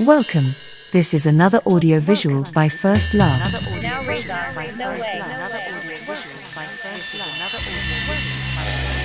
Welcome. This is another audiovisual by First Last. Another by First Last.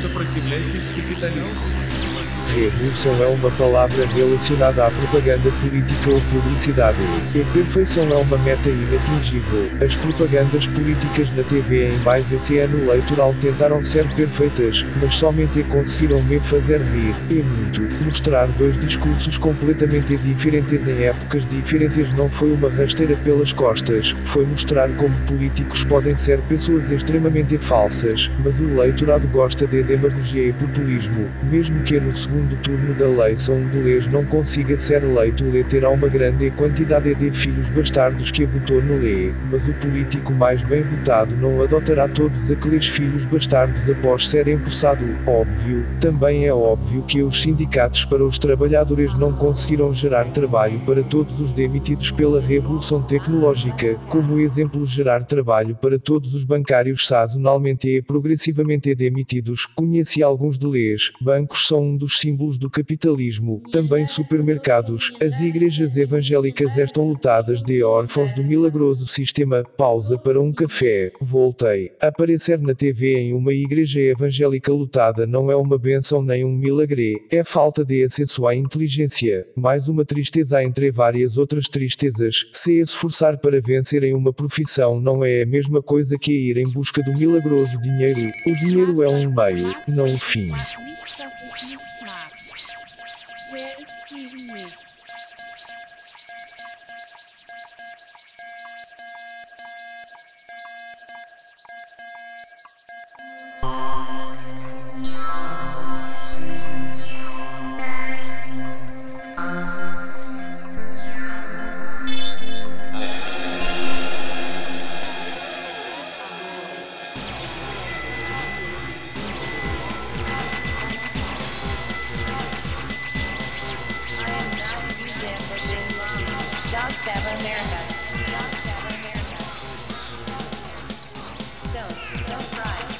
Сопротивляйтесь капитализму. Revolução é uma palavra relacionada à propaganda política ou publicidade. A perfeição é uma meta inatingível. As propagandas políticas na TV em mais esse ano eleitoral tentaram ser perfeitas, mas somente conseguiram me fazer rir. É muito. Mostrar dois discursos completamente diferentes em épocas diferentes não foi uma rasteira pelas costas, foi mostrar como políticos podem ser pessoas extremamente falsas, mas o eleitorado gosta de demagogia e populismo, mesmo que no segundo turno da eleição um deles não consiga ser eleito lhe terá uma grande quantidade de filhos bastardos que votou no lhe, mas o político mais bem votado não adotará todos aqueles filhos bastardos após ser empossado, óbvio, também é óbvio que os sindicatos para os trabalhadores não conseguirão gerar trabalho para todos os demitidos pela revolução tecnológica, como exemplo gerar trabalho para todos os bancários sazonalmente e progressivamente demitidos, conheci alguns deles, bancos são um dos símbolos do capitalismo, também supermercados, as igrejas evangélicas estão lotadas de órfãos do milagroso sistema, pausa para um café, voltei, aparecer na TV em uma igreja evangélica lotada não é uma benção nem um milagre, é falta de acesso à inteligência, mais uma tristeza entre várias outras tristezas, se esforçar para vencer em uma profissão não é a mesma coisa que ir em busca do milagroso dinheiro, o dinheiro é um meio, não um fim.